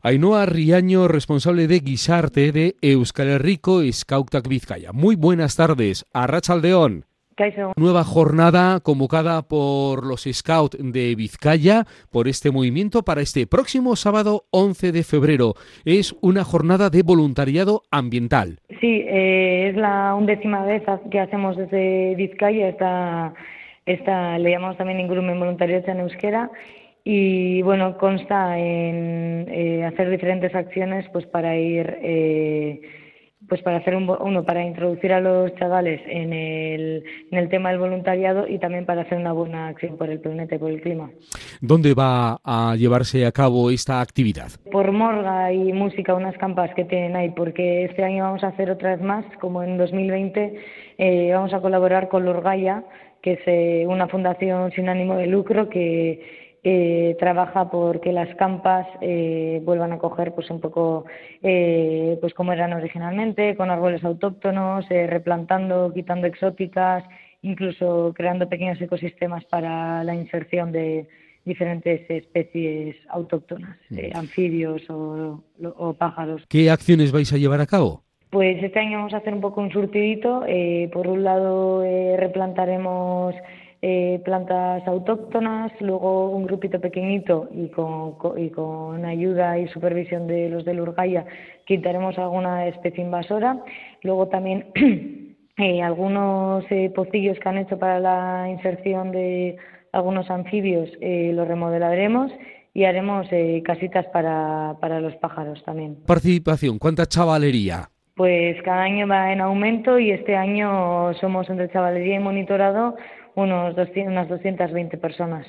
Ainhoa Riaño, responsable de Guisarte de Euskal Herriko Scoutak Vizcaya. Muy buenas tardes, a Rachaldeón. Nueva jornada convocada por los Scouts de Vizcaya por este movimiento para este próximo sábado 11 de febrero. Es una jornada de voluntariado ambiental. Sí, eh, es la undécima vez que hacemos desde Vizcaya esta, esta le llamamos también Ingrumen Voluntariado en Euskera y bueno consta en eh, hacer diferentes acciones pues para ir eh, pues para hacer un, uno para introducir a los chavales en el, en el tema del voluntariado y también para hacer una buena acción por el planeta y por el clima. ¿Dónde va a llevarse a cabo esta actividad? Por Morga y Música, unas campas que tienen ahí, porque este año vamos a hacer otra vez más, como en 2020, eh, vamos a colaborar con Lorgaya, que es eh, una fundación sin ánimo de lucro que eh, trabaja por que las campas eh, vuelvan a coger pues un poco eh, pues como eran originalmente con árboles autóctonos eh, replantando quitando exóticas incluso creando pequeños ecosistemas para la inserción de diferentes especies autóctonas mm. anfibios o, o pájaros qué acciones vais a llevar a cabo pues este año vamos a hacer un poco un surtidito por un lado replantaremos eh, plantas autóctonas, luego un grupito pequeñito y con, y con ayuda y supervisión de los de Urgaya quitaremos alguna especie invasora, luego también eh, algunos eh, pocillos que han hecho para la inserción de algunos anfibios eh, los remodelaremos y haremos eh, casitas para, para los pájaros también. Participación, ¿cuánta chavalería? Pues cada año va en aumento y este año somos entre chavalería y monitorado unos 200, unas 220 personas.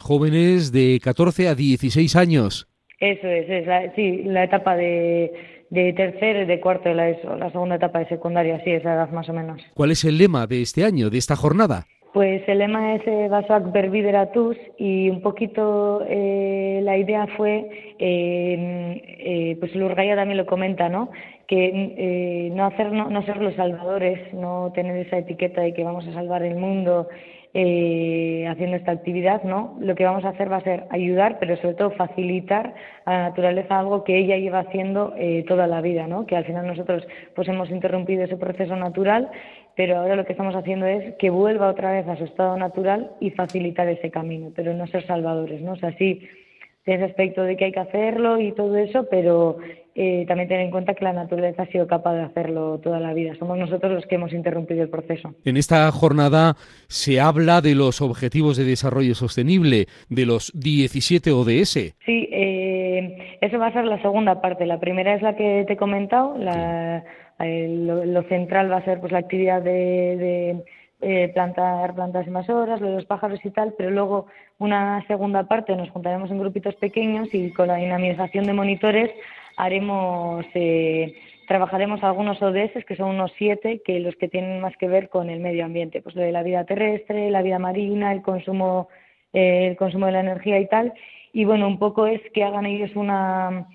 Jóvenes de 14 a 16 años. Eso es, es la, sí, la etapa de, de tercero y de cuarto de la ESO, la segunda etapa de secundaria, sí, esa edad más o menos. ¿Cuál es el lema de este año, de esta jornada? Pues el lema es eh, Vervideratus y un poquito eh, la idea fue, eh, eh, pues Lurgaya también lo comenta, ¿no? Que eh, no, hacer, no, no ser los salvadores, no tener esa etiqueta de que vamos a salvar el mundo eh, haciendo esta actividad, ¿no? Lo que vamos a hacer va a ser ayudar, pero sobre todo facilitar a la naturaleza algo que ella lleva haciendo eh, toda la vida, ¿no? Que al final nosotros pues hemos interrumpido ese proceso natural pero ahora lo que estamos haciendo es que vuelva otra vez a su estado natural y facilitar ese camino, pero no ser salvadores, ¿no? O sea, sí, ese aspecto de que hay que hacerlo y todo eso, pero eh, también tener en cuenta que la naturaleza ha sido capaz de hacerlo toda la vida. Somos nosotros los que hemos interrumpido el proceso. En esta jornada se habla de los Objetivos de Desarrollo Sostenible, de los 17 ODS. Sí, eh, eso va a ser la segunda parte. La primera es la que te he comentado, la... Sí eh, lo, lo, central va a ser pues la actividad de, de eh, plantar plantas invasoras, lo de los pájaros y tal, pero luego una segunda parte nos juntaremos en grupitos pequeños y con la dinamización de monitores haremos eh, trabajaremos algunos ODS que son unos siete que los que tienen más que ver con el medio ambiente, pues lo de la vida terrestre, la vida marina, el consumo eh, el consumo de la energía y tal. Y bueno un poco es que hagan ellos una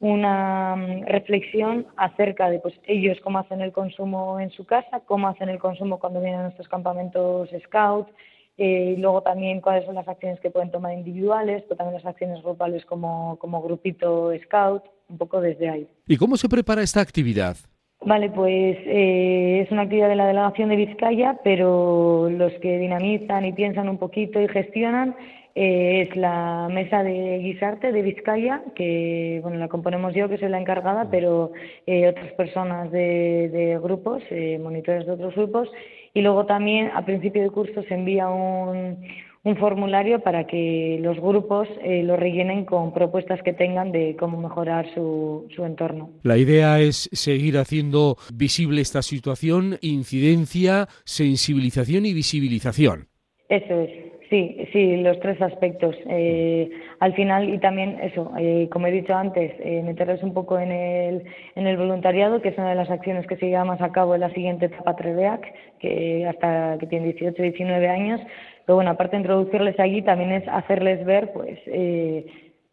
una mm, reflexión acerca de pues ellos cómo hacen el consumo en su casa, cómo hacen el consumo cuando vienen a nuestros campamentos scout, eh, y luego también cuáles son las acciones que pueden tomar individuales, pero también las acciones grupales como, como grupito scout, un poco desde ahí. ¿Y cómo se prepara esta actividad? Vale, pues eh, es una actividad de la delegación de Vizcaya, pero los que dinamizan y piensan un poquito y gestionan eh, es la mesa de guisarte de Vizcaya, que bueno la componemos yo, que soy la encargada, pero eh, otras personas de, de grupos, eh, monitores de otros grupos, y luego también a principio de curso se envía un, un formulario para que los grupos eh, lo rellenen con propuestas que tengan de cómo mejorar su, su entorno. La idea es seguir haciendo visible esta situación, incidencia, sensibilización y visibilización. Eso es. Sí, sí, los tres aspectos. Eh, al final, y también eso, eh, como he dicho antes, eh, meterles un poco en el, en el voluntariado, que es una de las acciones que se lleva más a cabo en la siguiente etapa Treveac, que hasta que tiene 18, 19 años. Pero bueno, aparte de introducirles allí, también es hacerles ver, pues, eh,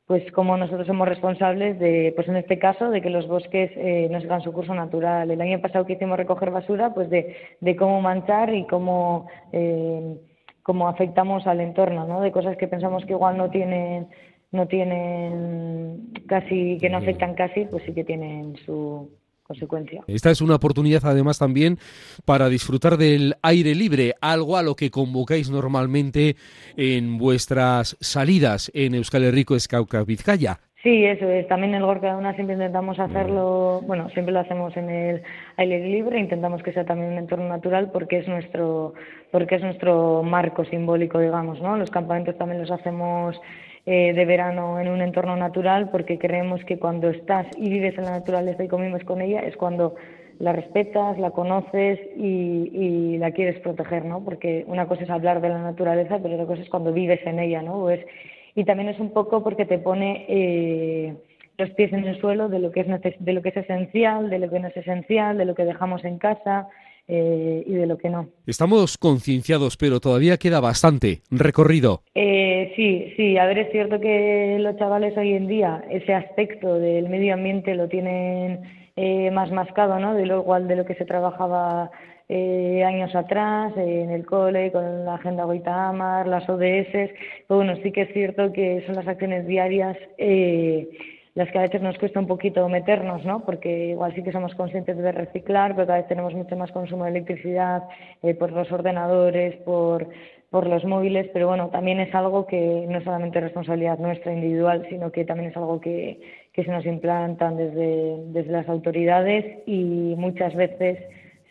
pues como nosotros somos responsables de, pues en este caso, de que los bosques eh, no sigan su curso natural. El año pasado que hicimos recoger basura, pues de, de cómo manchar y cómo... Cómo afectamos al entorno, ¿no? De cosas que pensamos que igual no tienen no tienen casi, que no afectan casi, pues sí que tienen su consecuencia. Esta es una oportunidad además también para disfrutar del aire libre, algo a lo que convocáis normalmente en vuestras salidas en Euskal Herriko Escauca Vizcaya. Sí, eso es. También en el Gorka de una siempre intentamos hacerlo, bueno, siempre lo hacemos en el aire libre, intentamos que sea también un entorno natural porque es nuestro, porque es nuestro marco simbólico, digamos, ¿no? Los campamentos también los hacemos eh, de verano en un entorno natural porque creemos que cuando estás y vives en la naturaleza y convives con ella es cuando la respetas, la conoces y, y, la quieres proteger, ¿no? Porque una cosa es hablar de la naturaleza, pero otra cosa es cuando vives en ella, ¿no? Pues y también es un poco porque te pone eh, los pies en el suelo de lo que es de lo que es esencial, de lo que no es esencial, de lo que dejamos en casa. Eh, y de lo que no. Estamos concienciados, pero todavía queda bastante recorrido. Eh, sí, sí, a ver, es cierto que los chavales hoy en día ese aspecto del medio ambiente lo tienen eh, más mascado, ¿no? De lo igual de lo que se trabajaba eh, años atrás en el cole con la agenda Goitamar, las ODS, pero bueno, sí que es cierto que son las acciones diarias eh, las que a veces nos cuesta un poquito meternos, ¿no? Porque igual sí que somos conscientes de reciclar, pero cada vez tenemos mucho más consumo de electricidad eh, por los ordenadores, por por los móviles, pero bueno, también es algo que no es solamente responsabilidad nuestra individual, sino que también es algo que, que se nos implantan desde, desde las autoridades y muchas veces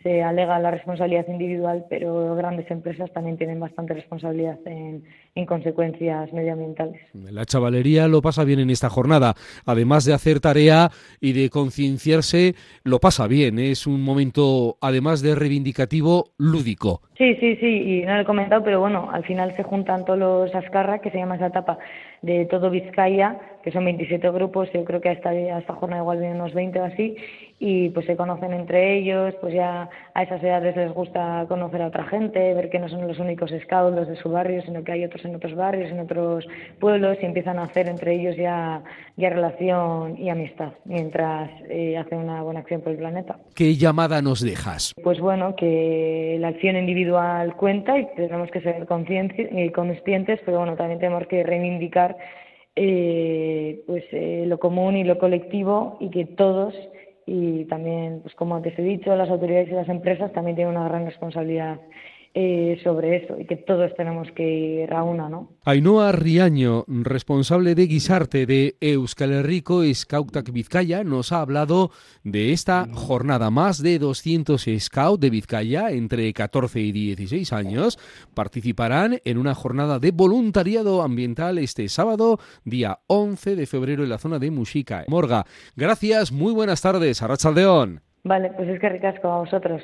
se alega la responsabilidad individual, pero grandes empresas también tienen bastante responsabilidad en, en, consecuencias medioambientales. La chavalería lo pasa bien en esta jornada. Además de hacer tarea y de concienciarse, lo pasa bien. Es un momento, además de reivindicativo, lúdico. Sí, sí, sí, y no lo he comentado, pero bueno, al final se juntan todos los Ascarra, que se llama esa etapa de todo Vizcaya, que son 27 grupos, yo creo que a esta, jornada igual vienen unos 20 o así, y pues se conocen entre ellos, pues ya a esas edades les gusta conocer a otra gente, ver que no son los únicos scouts los de su barrio, sino que hay otros en otros barrios, en otros pueblos, y empiezan a hacer entre ellos ya, ya relación y amistad, mientras eh, hacen una buena acción por el planeta. ¿Qué llamada nos dejas? Pues bueno, que la acción individual cuenta y tenemos que ser eh, conscientes, pero bueno, también tenemos que reivindicar eh, pues eh, lo común y lo colectivo y que todos y también, pues como antes he dicho, las autoridades y las empresas también tienen una gran responsabilidad eh, sobre eso y que todos tenemos que ir a una, ¿no? Ainhoa Riaño, responsable de Guisarte de Euskal Herriko Scoutak Vizcaya, nos ha hablado de esta jornada. Más de 200 scouts de Vizcaya entre 14 y 16 años participarán en una jornada de voluntariado ambiental este sábado, día 11 de febrero en la zona de Muxica. Morga, gracias, muy buenas tardes, Arrachaldeón. Vale, pues es que ricasco a vosotros.